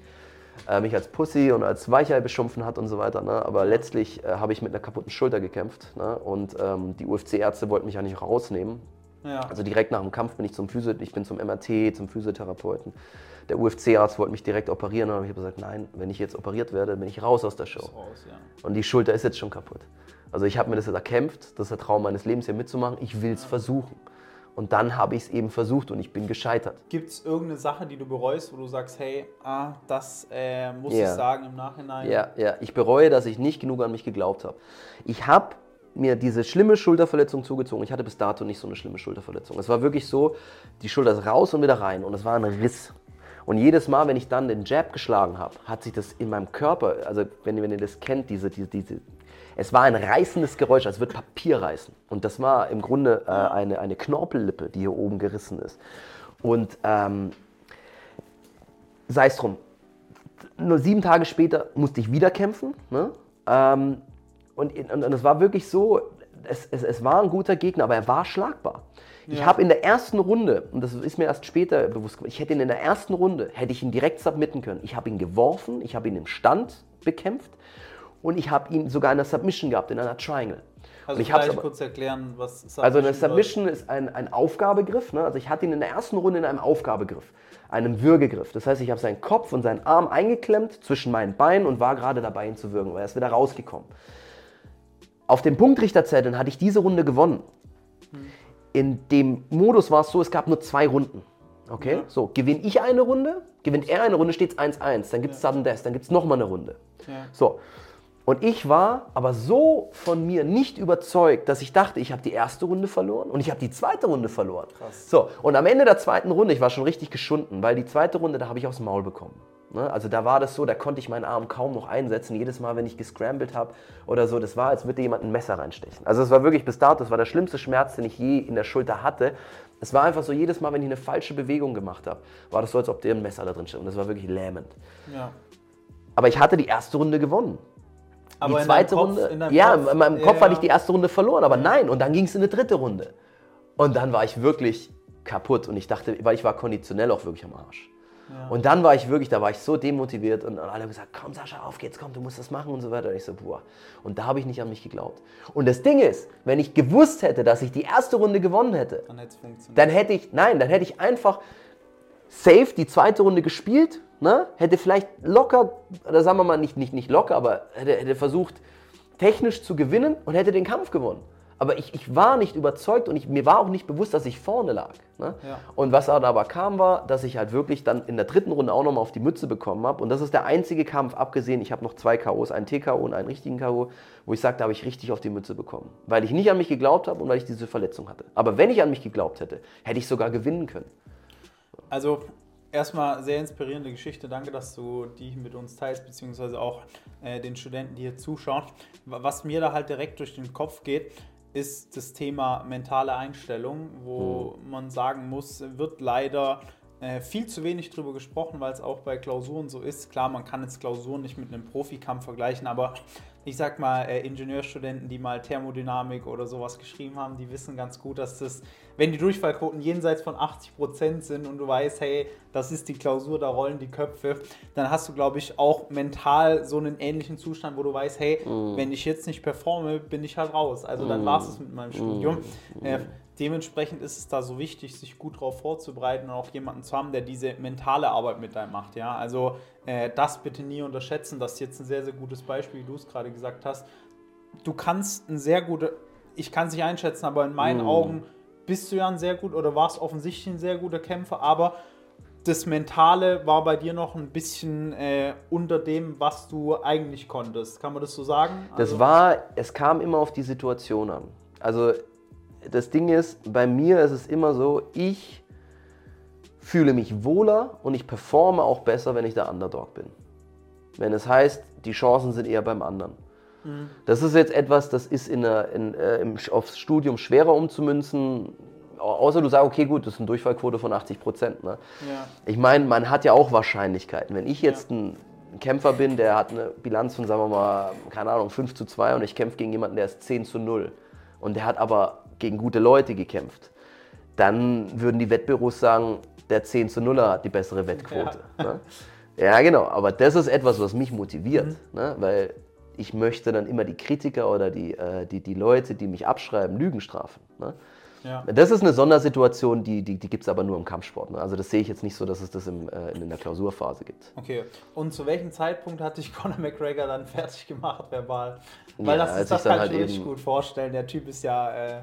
äh, mich als Pussy und als Weichei beschimpfen hat und so weiter. Ne? Aber letztlich äh, habe ich mit einer kaputten Schulter gekämpft ne? und ähm, die UFC-Ärzte wollten mich ja nicht rausnehmen. Ja. Also direkt nach dem Kampf bin ich zum Physio, ich bin zum MRT, zum Physiotherapeuten. Der UFC-Arzt wollte mich direkt operieren und ich habe gesagt, nein, wenn ich jetzt operiert werde, bin ich raus aus der Show. Raus, ja. Und die Schulter ist jetzt schon kaputt. Also ich habe mir das jetzt erkämpft, das ist der Traum meines Lebens hier mitzumachen. Ich will es versuchen. Und dann habe ich es eben versucht und ich bin gescheitert. Gibt es irgendeine Sache, die du bereust, wo du sagst, hey, ah, das äh, muss Ja. ich sagen im Nachhinein? Ja, ja, ich bereue, dass ich nicht genug an mich geglaubt habe. Ich habe mir diese schlimme Schulterverletzung zugezogen. Ich hatte bis dato nicht so eine schlimme Schulterverletzung. Es war wirklich so, die Schulter ist raus und wieder rein und es war ein Riss. Und jedes Mal, wenn ich dann den Jab geschlagen habe, hat sich das in meinem Körper, also wenn, ihr- wenn ihr das kennt, diese, diese, diese, es war ein reißendes Geräusch, als würde Papier reißen. Und das war im Grunde äh, eine, eine Knorpellippe, die hier oben gerissen ist. Und ähm, sei es drum, nur sieben Tage später musste ich wieder kämpfen. Ne? Ähm, und, und, und es war wirklich so, es, es, es war ein guter Gegner, aber er war schlagbar. Ich Ja. habe in der ersten Runde, und das ist mir erst später bewusst geworden, ich hätte ihn in der ersten Runde, hätte ich ihn direkt submitten können. Ich habe ihn geworfen, ich habe ihn im Stand bekämpft und ich habe ihn sogar in der Submission gehabt, in einer Triangle. Also und ich vielleicht aber- kurz erklären, was also eine Submission Submission ist ein, ein Aufgabegriff. Ne? Also ich hatte ihn in der ersten Runde in einem Aufgabegriff, einem Würgegriff. Das heißt, ich habe seinen Kopf und seinen Arm eingeklemmt zwischen meinen Beinen und war gerade dabei, ihn zu würgen. Aber er ist wieder rausgekommen. Auf dem Punktrichterzetteln hatte ich diese Runde gewonnen. In dem Modus war es so, es gab nur zwei Runden. Okay? Ja. So, gewinne ich eine Runde, gewinnt er eine Runde, steht es 1-1. Dann gibt es Sudden Death, dann gibt es nochmal eine Runde. Ja. So. Und ich war aber so von mir nicht überzeugt, dass ich dachte, ich habe die erste Runde verloren und ich habe die zweite Runde verloren. Krass. So, und am Ende der zweiten Runde, ich war schon richtig geschunden, weil die zweite Runde, da habe ich aufs Maul bekommen. Ne? Also da war das so, da konnte ich meinen Arm kaum noch einsetzen. Jedes Mal, wenn ich gescrambled habe oder so, das war, als würde jemand ein Messer reinstechen. Also es war wirklich bis dato, das war der schlimmste Schmerz, den ich je in der Schulter hatte. Es war einfach so, jedes Mal, wenn ich eine falsche Bewegung gemacht habe, war das so, als ob dir ein Messer da drin steht. Und das war wirklich lähmend. Ja. Aber ich hatte die erste Runde gewonnen Aber die zweite Kopf- Runde. in ja, Kopf- in meinem Kopf ja. hatte ich die erste Runde verloren, aber nein. Und dann ging es in eine dritte Runde. Und dann war ich wirklich kaputt und ich dachte, weil ich war konditionell auch wirklich am Arsch. Und dann war ich wirklich, da war ich so demotiviert und alle haben gesagt, komm Sascha, auf geht's, komm, du musst das machen und so weiter. Und ich so, boah. Und da habe ich nicht an mich geglaubt. Und das Ding ist, wenn ich gewusst hätte, dass ich die erste Runde gewonnen hätte, Dann dann hätte ich, nein, dann hätte ich einfach safe die zweite Runde gespielt, ne? hätte vielleicht locker, oder sagen wir mal nicht, nicht, nicht locker, aber hätte, hätte versucht, technisch zu gewinnen und hätte den Kampf gewonnen. Aber ich, ich war nicht überzeugt und ich, mir war auch nicht bewusst, dass ich vorne lag. Ne? Ja. Und was aber kam, war, dass ich halt wirklich dann in der dritten Runde auch nochmal auf die Mütze bekommen habe. Und das ist der einzige Kampf, abgesehen, ich habe noch zwei K.O.s, einen TKO und einen richtigen K.O., wo ich sage, da habe ich richtig auf die Mütze bekommen. Weil ich nicht an mich geglaubt habe und weil ich diese Verletzung hatte. Aber wenn ich an mich geglaubt hätte, hätte ich sogar gewinnen können. Also erstmal sehr inspirierende Geschichte. Danke, dass du die mit uns teilst, beziehungsweise auch äh, den Studenten, die hier zuschauen. Wa- Was mir da halt direkt durch den Kopf geht, ist das Thema mentale Einstellung, wo man sagen muss, wird leider äh, viel zu wenig drüber gesprochen, weil es auch bei Klausuren so ist. Klar, man kann jetzt Klausuren nicht mit einem Profikampf vergleichen, aber ich sag mal, äh, Ingenieurstudenten, die mal Thermodynamik oder sowas geschrieben haben, die wissen ganz gut, dass das, wenn die Durchfallquoten jenseits von 80% sind und du weißt, hey, das ist die Klausur, da rollen die Köpfe, dann hast du, glaube ich, auch mental so einen ähnlichen Zustand, wo du weißt, hey, wenn ich jetzt nicht performe, bin ich halt raus. Also dann war es mit meinem Studium. Äh, dementsprechend ist es da so wichtig, sich gut darauf vorzubereiten und auch jemanden zu haben, der diese mentale Arbeit mit einem macht. Ja? Also äh, das bitte nie unterschätzen. Das ist jetzt ein sehr, sehr gutes Beispiel, wie du es gerade gesagt hast. Du kannst ein sehr guter, ich kann es nicht einschätzen, aber in meinen Augen bist du ja ein sehr gut oder warst offensichtlich ein sehr guter Kämpfer, aber das Mentale war bei dir noch ein bisschen äh, unter dem, was du eigentlich konntest. Kann man das so sagen? Das Also- war, es kam immer auf die Situation an. Also das Ding ist, bei mir ist es immer so, ich fühle mich wohler und ich performe auch besser, wenn ich der Underdog bin. Wenn es heißt, die Chancen sind eher beim anderen. Das ist jetzt etwas, das ist in der, in, äh, im, aufs Studium schwerer umzumünzen, au- außer du sagst, okay, gut, das ist eine Durchfallquote von 80 Prozent. Ne? Ja. Ich meine, man hat ja auch Wahrscheinlichkeiten. Wenn ich jetzt ein Kämpfer bin, der hat eine Bilanz von, sagen wir mal, keine Ahnung, 5 zu 2 und ich kämpfe gegen jemanden, der ist 10 zu 0 und der hat aber gegen gute Leute gekämpft, dann würden die Wettbüros sagen, der 10 zu 0er hat die bessere Wettquote. Ja, ne? ja genau, aber das ist etwas, was mich motiviert, ne? weil ich möchte dann immer die Kritiker oder die, äh, die, die Leute, die mich abschreiben, Lügen strafen. Ne? Ja. Das ist eine Sondersituation, die, die, die gibt es aber nur im Kampfsport. Ne? Also das sehe ich jetzt nicht so, dass es das im, äh, in der Klausurphase gibt. Okay. Und zu welchem Zeitpunkt hat dich Conor McGregor dann fertig gemacht, verbal? Weil Ja, das, ist, das kann halt ich mir richtig gut vorstellen. Der Typ ist ja äh,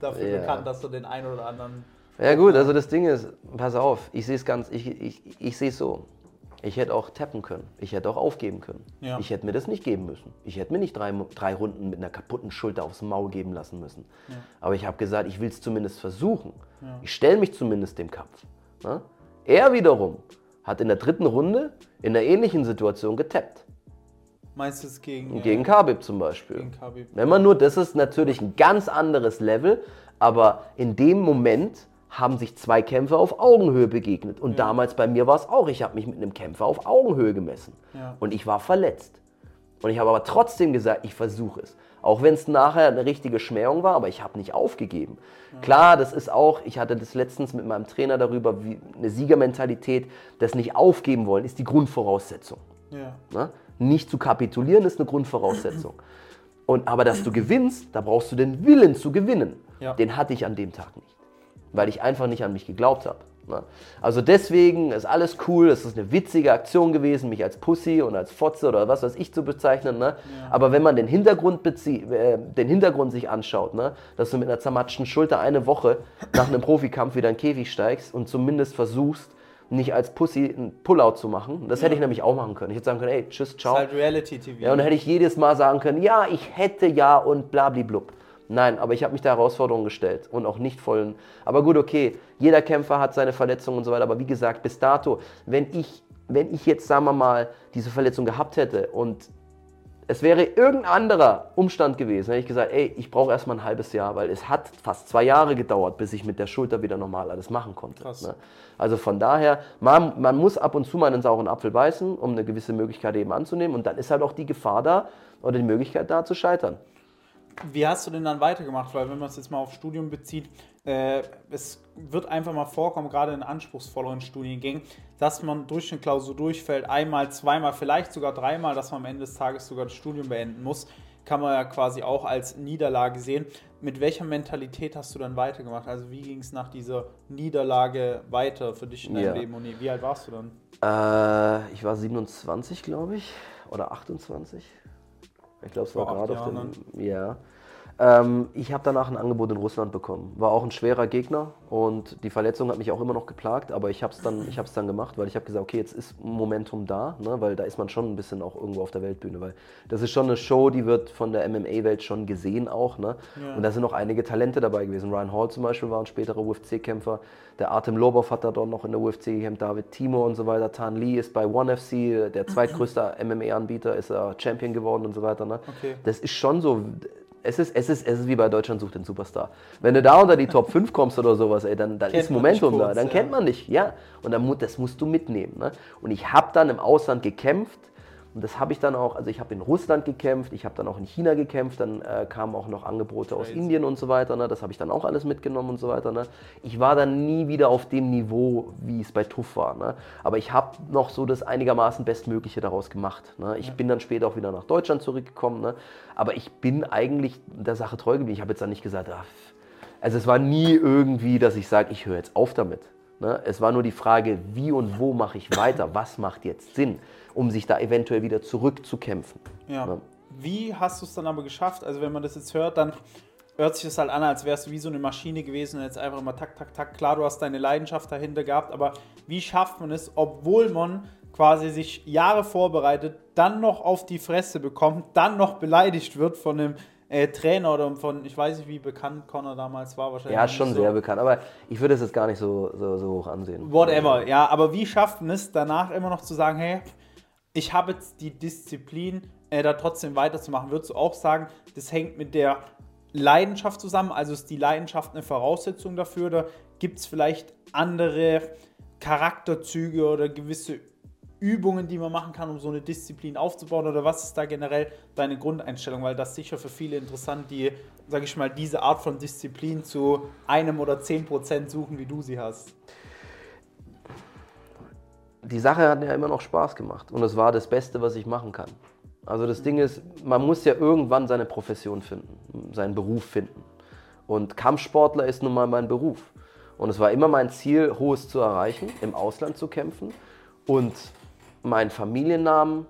dafür Ja. bekannt, dass du den einen oder anderen. Ja gut, also das Ding ist, pass auf, ich sehe es ganz, ich, ich, ich sehe es so. Ich hätte auch tappen können. Ich hätte auch aufgeben können. Ja. Ich hätte mir das nicht geben müssen. Ich hätte mir nicht drei, drei Runden mit einer kaputten Schulter aufs Maul geben lassen müssen. Aber ich habe gesagt, ich will es zumindest versuchen. Ich stelle mich zumindest dem Kampf. Ne? Er wiederum hat in der dritten Runde in einer ähnlichen Situation getappt. Meinst du es gegen, Gegen äh, Khabib zum Beispiel. gegen Khabib? Wenn man nur, das ist natürlich ein ganz anderes Level, aber in dem Moment haben sich zwei Kämpfer auf Augenhöhe begegnet. Und damals bei mir war es auch, ich habe mich mit einem Kämpfer auf Augenhöhe gemessen. Ja. Und ich war verletzt. Und ich habe aber trotzdem gesagt, ich versuche es. Auch wenn es nachher eine richtige Schmähung war, aber ich habe nicht aufgegeben. Klar, das ist auch, ich hatte das letztens mit meinem Trainer darüber, wie eine Siegermentalität, das nicht aufgeben wollen, ist die Grundvoraussetzung. Ja. Ne? Nicht zu kapitulieren ist eine Grundvoraussetzung. Und, aber dass du gewinnst, da brauchst du den Willen zu gewinnen. Ja. Den hatte ich an dem Tag nicht. Weil ich einfach nicht an mich geglaubt habe. Ne? Also deswegen ist alles cool, es ist eine witzige Aktion gewesen, mich als Pussy und als Fotze oder was weiß ich zu bezeichnen. Ne? Aber wenn man den Hintergrund, äh, den Hintergrund sich anschaut, ne? dass du mit einer zermatschten Schulter eine Woche nach einem Profikampf wieder in den Käfig steigst und zumindest versuchst, nicht als Pussy einen Pullout zu machen. Das hätte ich nämlich auch machen können. Ich hätte sagen können, ey, tschüss, Das ciao. ist halt Reality TV. Ja, und dann hätte ich jedes Mal sagen können, ja, ich hätte ja und blablablub. Nein, aber ich habe mich der Herausforderung gestellt und auch nicht vollen. Aber gut, okay, jeder Kämpfer hat seine Verletzungen und so weiter. Aber wie gesagt, bis dato, wenn ich, wenn ich jetzt, sagen wir mal, diese Verletzung gehabt hätte und es wäre irgendein anderer Umstand gewesen, hätte ich gesagt, ey, ich brauche erstmal ein halbes Jahr, weil es hat fast zwei Jahre gedauert, bis ich mit der Schulter wieder normal alles machen konnte. Krass. Ne? Also von daher, man, man muss ab und zu mal einen sauren Apfel beißen, um eine gewisse Möglichkeit eben anzunehmen. Und dann ist halt auch die Gefahr da oder die Möglichkeit da zu scheitern. Wie hast du denn dann weitergemacht? Weil wenn man es jetzt mal auf Studium bezieht, äh, es wird einfach mal vorkommen, gerade in anspruchsvolleren Studiengängen, dass man durch eine Klausur durchfällt, einmal, zweimal, vielleicht sogar dreimal, dass man am Ende des Tages sogar das Studium beenden muss. Kann man ja quasi auch als Niederlage sehen. Mit welcher Mentalität hast du dann weitergemacht? Also wie ging es nach dieser Niederlage weiter für dich in deinem Ja. Leben? Und wie alt warst du dann? Äh, ich war 27, glaube ich, oder 28. Ich glaube, es war gerade auf dem. Ja. Ähm, ich habe danach ein Angebot in Russland bekommen. War auch ein schwerer Gegner und die Verletzung hat mich auch immer noch geplagt, aber ich habe es dann, ich dann gemacht, weil ich habe gesagt, okay, jetzt ist Momentum da, ne, weil da ist man schon ein bisschen auch irgendwo auf der Weltbühne, weil das ist schon eine Show, die wird von der MMA-Welt schon gesehen auch. Ne? Ja. Und da sind auch einige Talente dabei gewesen. Ryan Hall zum Beispiel war ein späterer UFC-Kämpfer. Der Artem Lobov hat da dort noch in der UFC gekämpft, David Timo und so weiter. Tan Lee ist bei ONE FC, der zweitgrößte MMA-Anbieter, ist er Champion geworden und so weiter. Ne? Okay. Das ist schon so. Es ist, es, ist, es ist wie bei Deutschland sucht den Superstar. Wenn du da unter die Top 5 kommst oder sowas, ey, dann, dann Kennt ist Momentum dich da. kurz, Dann ja. kennt man dich, ja. Und dann, das musst du mitnehmen. Ne? Und ich habe dann im Ausland gekämpft. Und das habe ich dann auch, also ich habe in Russland gekämpft, ich habe dann auch in China gekämpft, dann äh, kamen auch noch Angebote aus Crazy. Indien und so weiter. Ne? Das habe ich dann auch alles mitgenommen und so weiter. Ne? Ich war dann nie wieder auf dem Niveau, wie es bei TUF war. Ne? Aber ich habe noch so das einigermaßen Bestmögliche daraus gemacht. Ne? Ich bin dann später auch wieder nach Deutschland zurückgekommen. Ne? Aber ich bin eigentlich der Sache treu geblieben. Ich habe jetzt dann nicht gesagt, ach, also es war nie irgendwie, dass ich sage, ich höre jetzt auf damit. Ne? Es war nur die Frage, wie und wo mache ich weiter? Was macht jetzt Sinn, um sich da eventuell wieder zurückzukämpfen? Ja. Ne? Wie hast du es dann aber geschafft? Also wenn man das jetzt hört, dann hört sich das halt an, als wärst du wie so eine Maschine gewesen und jetzt einfach immer tak, tak, tak. Klar, du hast deine Leidenschaft dahinter gehabt, aber wie schafft man es, obwohl man quasi sich Jahre vorbereitet, dann noch auf die Fresse bekommt, dann noch beleidigt wird von einem äh, Trainer oder von, ich weiß nicht, wie bekannt Connor damals war, wahrscheinlich. Ja, schon so. sehr bekannt. Aber ich würde es jetzt gar nicht so, so, so hoch ansehen. Whatever, ja, aber wie schafft man es danach immer noch zu sagen, hey, ich habe jetzt die Disziplin, äh, da trotzdem weiterzumachen? Würdest du auch sagen, das hängt mit der Leidenschaft zusammen? Also ist die Leidenschaft eine Voraussetzung dafür? Oder gibt es vielleicht andere Charakterzüge oder gewisse Übungen, die man machen kann, um so eine Disziplin aufzubauen? Oder was ist da generell deine Grundeinstellung? Weil das ist sicher für viele interessant, die, sage ich mal, diese Art von Disziplin zu einem oder zehn Prozent suchen, wie du sie hast. Die Sache hat ja immer noch Spaß gemacht und es war das Beste, was ich machen kann. Also das Ding ist, man muss ja irgendwann seine Profession finden, seinen Beruf finden. Und Kampfsportler ist nun mal mein Beruf. Und es war immer mein Ziel, Hohes zu erreichen, im Ausland zu kämpfen und meinen Familiennamen,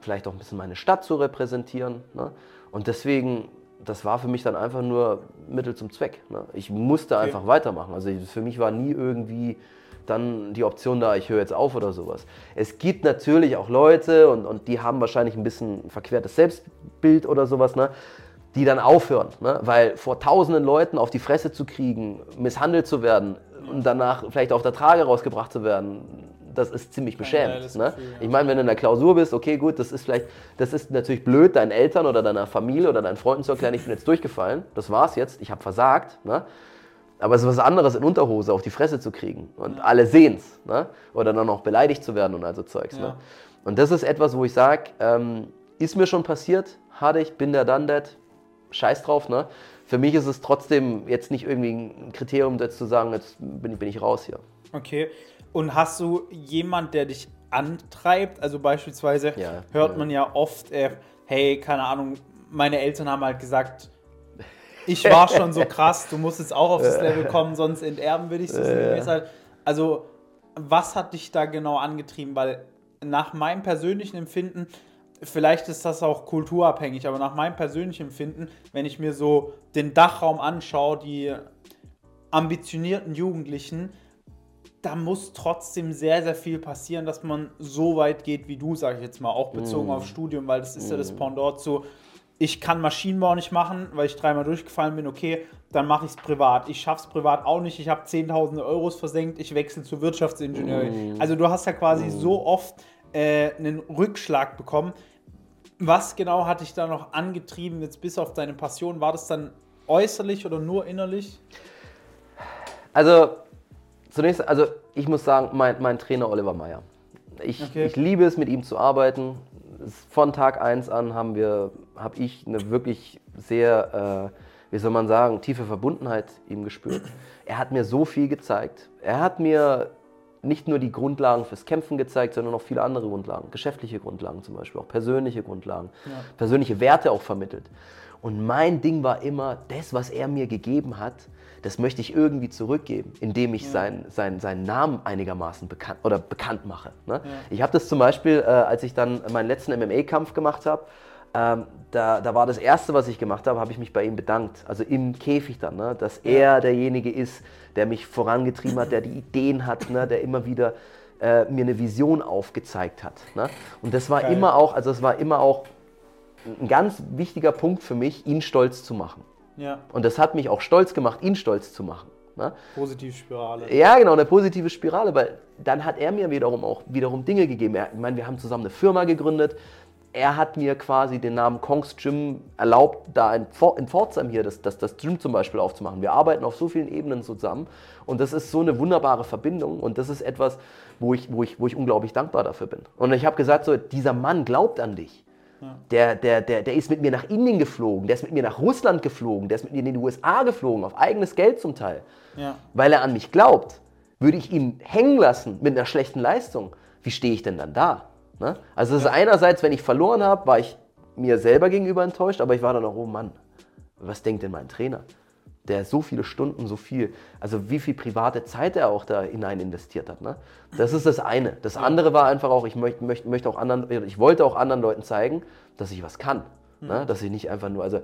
vielleicht auch ein bisschen meine Stadt zu repräsentieren. Ne? Und deswegen, das war für mich dann einfach nur Mittel zum Zweck. Ne? Ich musste Okay. einfach weitermachen. Also für mich war nie irgendwie dann die Option da, ich höre jetzt auf oder sowas. Es gibt natürlich auch Leute und, und die haben wahrscheinlich ein bisschen ein verquertes Selbstbild oder sowas, ne? die dann aufhören. Ne? Weil vor tausenden Leuten auf die Fresse zu kriegen, misshandelt zu werden und danach vielleicht auf der Trage rausgebracht zu werden, das ist ziemlich beschämend. Ne? Ich meine, wenn du in der Klausur bist, okay, gut, das ist vielleicht, das ist natürlich blöd, deinen Eltern oder deiner Familie oder deinen Freunden zu erklären, ich bin jetzt durchgefallen, das war's jetzt, ich habe versagt. Ne? Aber es ist was anderes, in Unterhose auf die Fresse zu kriegen. Und alle sehen's. Ne? Oder dann auch beleidigt zu werden und also Zeugs. Ja. Ne? Und das ist etwas, wo ich sage, ähm, ist mir schon passiert, hatte ich, bin der done that, scheiß drauf. Ne? Für mich ist es trotzdem jetzt nicht irgendwie ein Kriterium, jetzt zu sagen, jetzt bin, ich- bin ich raus hier. Okay. Und hast du jemand, der dich antreibt? Also beispielsweise Ja, hört ja. man ja oft, äh, hey, keine Ahnung, meine Eltern haben halt gesagt, ich war schon so krass, du musst jetzt auch auf das Level kommen, sonst enterben will ich so sinngemäß halt. Also, was hat dich da genau angetrieben? Weil nach meinem persönlichen Empfinden, vielleicht ist das auch kulturabhängig, aber nach meinem persönlichen Empfinden, wenn ich mir so den Dachraum anschaue, die ambitionierten Jugendlichen, da muss trotzdem sehr, sehr viel passieren, dass man so weit geht wie du, sage ich jetzt mal, auch bezogen Mm. auf Studium, weil das ist ja das Pendant zu, ich kann Maschinenbau nicht machen, weil ich dreimal durchgefallen bin, okay, dann mache ich es privat. Ich schaff's privat auch nicht, ich habe 10.000 Euros versenkt, ich wechsle zu Wirtschaftsingenieurin. Mm. Also du hast ja quasi so oft äh, einen Rückschlag bekommen. Was genau hat dich da noch angetrieben, jetzt bis auf deine Passion? War das dann äußerlich oder nur innerlich? Also, zunächst, also ich muss sagen, mein, mein Trainer Oliver Meyer. Ich, Okay. ich liebe es, mit ihm zu arbeiten. Von Tag 1 an haben wir, habe ich eine wirklich sehr, äh, wie soll man sagen, tiefe Verbundenheit ihm gespürt. Er hat mir so viel gezeigt. Er hat mir nicht nur die Grundlagen fürs Kämpfen gezeigt, sondern auch viele andere Grundlagen, geschäftliche Grundlagen zum Beispiel, auch persönliche Grundlagen, persönliche Werte auch vermittelt. Und mein Ding war immer, das, was er mir gegeben hat, das möchte ich irgendwie zurückgeben, indem ich sein, sein, seinen Namen einigermaßen bekannt, oder bekannt mache. Ne? Ich habe das zum Beispiel, äh, als ich dann meinen letzten MMA-Kampf gemacht habe, ähm, da, da war das Erste, was ich gemacht habe, habe ich mich bei ihm bedankt. Also im Käfig dann, ne? dass er derjenige ist, der mich vorangetrieben hat, der die Ideen hat, ne? der immer wieder äh, mir eine Vision aufgezeigt hat. Ne? Und das war Geil. immer auch, also es war immer auch ein ganz wichtiger Punkt für mich, ihn stolz zu machen. Ja, Und das hat mich auch stolz gemacht, ihn stolz zu machen. Ne? Positivspirale. Ja, genau, eine positive Spirale, weil dann hat er mir wiederum auch wiederum Dinge gegeben. Er, ich meine, wir haben zusammen eine Firma gegründet. Er hat mir quasi den Namen Kongs Gym erlaubt, da in, in Pforzheim hier das, das, das Gym zum Beispiel aufzumachen. Wir arbeiten auf so vielen Ebenen zusammen und das ist so eine wunderbare Verbindung und das ist etwas, wo ich, wo ich, wo ich unglaublich dankbar dafür bin. Und ich habe gesagt, so, dieser Mann glaubt an dich. Der, der, der, der ist mit mir nach Indien geflogen, der ist mit mir nach Russland geflogen, der ist mit mir in die USA geflogen, auf eigenes Geld zum Teil Ja. weil er an mich glaubt, würde ich ihn hängen lassen mit einer schlechten Leistung, wie stehe ich denn dann da? Ne? Also es ist einerseits, wenn ich verloren habe, war ich mir selber gegenüber enttäuscht, aber ich war dann auch, oh Mann, was denkt denn mein Trainer? Der so viele Stunden, so viel, also wie viel private Zeit er auch da hinein investiert hat. Ne? Das ist das eine. Das andere war einfach auch, ich möchte, möchte, möchte auch anderen, ich wollte auch anderen Leuten zeigen, dass ich was kann. Ne? Dass ich nicht einfach nur, also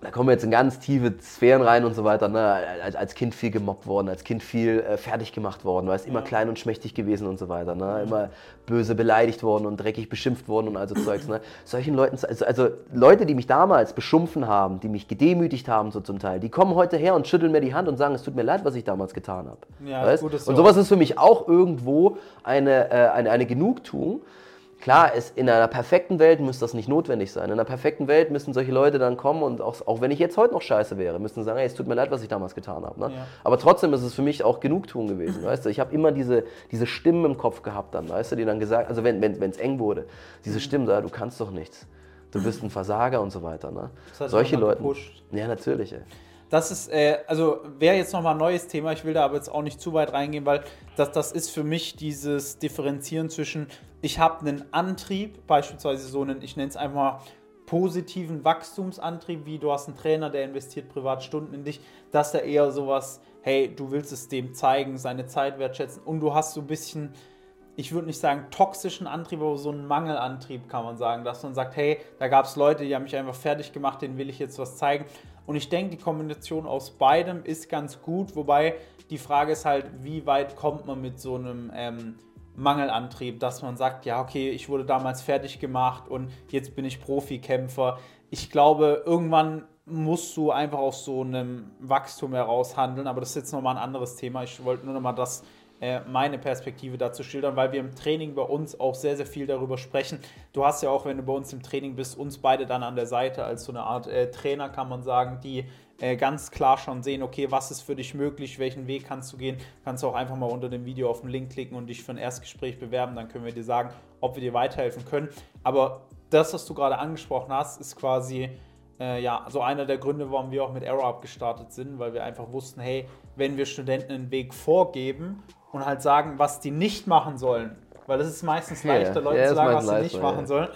da kommen wir jetzt in ganz tiefe Sphären rein und so weiter. Ne? Als, als Kind viel gemobbt worden, als Kind viel äh, fertig gemacht worden, weißt immer klein und schmächtig gewesen und so weiter. Ne? Immer böse beleidigt worden und dreckig beschimpft worden und also Zeugs. Ne? Solchen Leuten, also, also Leute, die mich damals beschumpfen haben, die mich gedemütigt haben, so zum Teil, die kommen heute her und schütteln mir die Hand und sagen, es tut mir leid, was ich damals getan habe. Ja, und sowas ist für mich auch irgendwo eine, äh, eine, eine Genugtuung. Klar, es, in einer perfekten Welt müsste das nicht notwendig sein. In einer perfekten Welt müssten solche Leute dann kommen und auch, auch wenn ich jetzt heute noch scheiße wäre, müssten sagen, hey, es tut mir leid, was ich damals getan habe. Ne? Ja. Aber trotzdem ist es für mich auch Genugtuung gewesen. Weißt du? Ich habe immer diese, diese Stimmen im Kopf gehabt dann, weißt du, die dann gesagt, also wenn es wenn, eng wurde, Mhm. diese Stimmen, da, du kannst doch nichts. Du bist ein Versager und so weiter. Ne? Das hat Solche Leute. Ja, natürlich. Ey. Das ist, äh, also wäre jetzt nochmal ein neues Thema, ich will da aber jetzt auch nicht zu weit reingehen, weil das, das ist für mich dieses Differenzieren zwischen, ich habe einen Antrieb, beispielsweise so einen, ich nenne es einfach mal positiven Wachstumsantrieb, wie du hast einen Trainer, der investiert privat Stunden in dich, dass er eher sowas, hey, du willst es dem zeigen, seine Zeit wertschätzen und du hast so ein bisschen, ich würde nicht sagen toxischen Antrieb, aber so einen Mangelantrieb kann man sagen, dass man sagt, hey, da gab es Leute, die haben mich einfach fertig gemacht, denen will ich jetzt was zeigen. Und ich denke, die Kombination aus beidem ist ganz gut, wobei die Frage ist halt, wie weit kommt man mit so einem ähm, Mangelantrieb, dass man sagt, ja, okay, ich wurde damals fertig gemacht und jetzt bin ich Profikämpfer. Ich glaube, irgendwann musst du einfach aus so einem Wachstum heraus handeln, aber das ist jetzt nochmal ein anderes Thema. Ich wollte nur nochmal das, meine Perspektive dazu schildern, weil wir im Training bei uns auch sehr, sehr viel darüber sprechen. Du hast ja auch, wenn du bei uns im Training bist, uns beide dann an der Seite als so eine Art äh, Trainer, kann man sagen, die äh, ganz klar schon sehen, okay, was ist für dich möglich, welchen Weg kannst du gehen. Kannst du auch einfach mal unter dem Video auf den Link klicken und dich für ein Erstgespräch bewerben, dann können wir dir sagen, ob wir dir weiterhelfen können. Aber das, was du gerade angesprochen hast, ist quasi äh, ja, so einer der Gründe, warum wir auch mit AeroUp gestartet sind, weil wir einfach wussten, hey, wenn wir Studenten einen Weg vorgeben und halt sagen, was die nicht machen sollen, weil es ist meistens leichter, ja, Leuten zu sagen, was sie nicht machen sollen,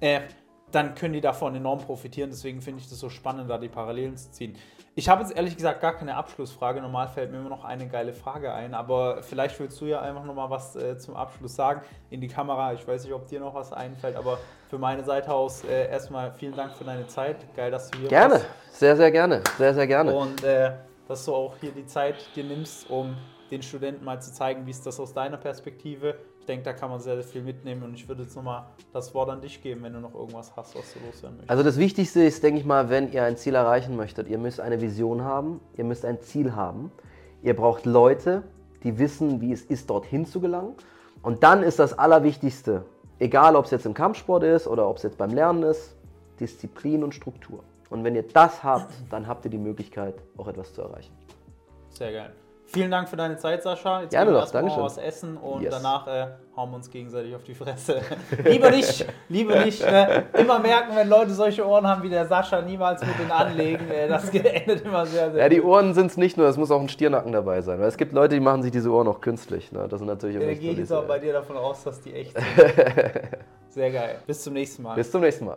äh, dann können die davon enorm profitieren. Deswegen finde ich das so spannend, da die Parallelen zu ziehen. Ich habe jetzt ehrlich gesagt gar keine Abschlussfrage. Normal fällt mir immer noch eine geile Frage ein, aber vielleicht willst du ja einfach nochmal was äh, zum Abschluss sagen in die Kamera. Ich weiß nicht, ob dir noch was einfällt, aber für meine Seite aus äh, erstmal vielen Dank für deine Zeit. Geil, dass du hier gerne. warst. Gerne, sehr, sehr gerne. Sehr, sehr gerne. Und äh, dass du auch hier die Zeit dir nimmst, um den Studenten mal zu zeigen, wie ist das aus deiner Perspektive denke, da kann man sehr, sehr viel mitnehmen und ich würde jetzt nochmal das Wort an dich geben, wenn du noch irgendwas hast, was du loswerden möchtest. Also das Wichtigste ist, denke ich mal, wenn ihr ein Ziel erreichen möchtet, ihr müsst eine Vision haben, ihr müsst ein Ziel haben, ihr braucht Leute, die wissen, wie es ist, dorthin zu gelangen und dann ist das Allerwichtigste, egal ob es jetzt im Kampfsport ist oder ob es jetzt beim Lernen ist, Disziplin und Struktur. Und wenn ihr das habt, dann habt ihr die Möglichkeit, auch etwas zu erreichen. Sehr geil. Vielen Dank für deine Zeit, Sascha. Jetzt Gerne doch, danke schön. was essen und yes. danach äh, hauen wir uns gegenseitig auf die Fresse. lieber nicht, lieber nicht. Äh, immer merken, wenn Leute solche Ohren haben wie der Sascha, niemals mit denen anlegen. Äh, das endet immer sehr, sehr Ja, die Ohren sind es nicht nur, es muss auch ein Stiernacken dabei sein. Weil es gibt Leute, die machen sich diese Ohren auch künstlich. Ne? Das sind natürlich auch Ich gehe jetzt auch bei dir davon aus, dass die echt sind. sehr geil. Bis zum nächsten Mal. Bis zum nächsten Mal.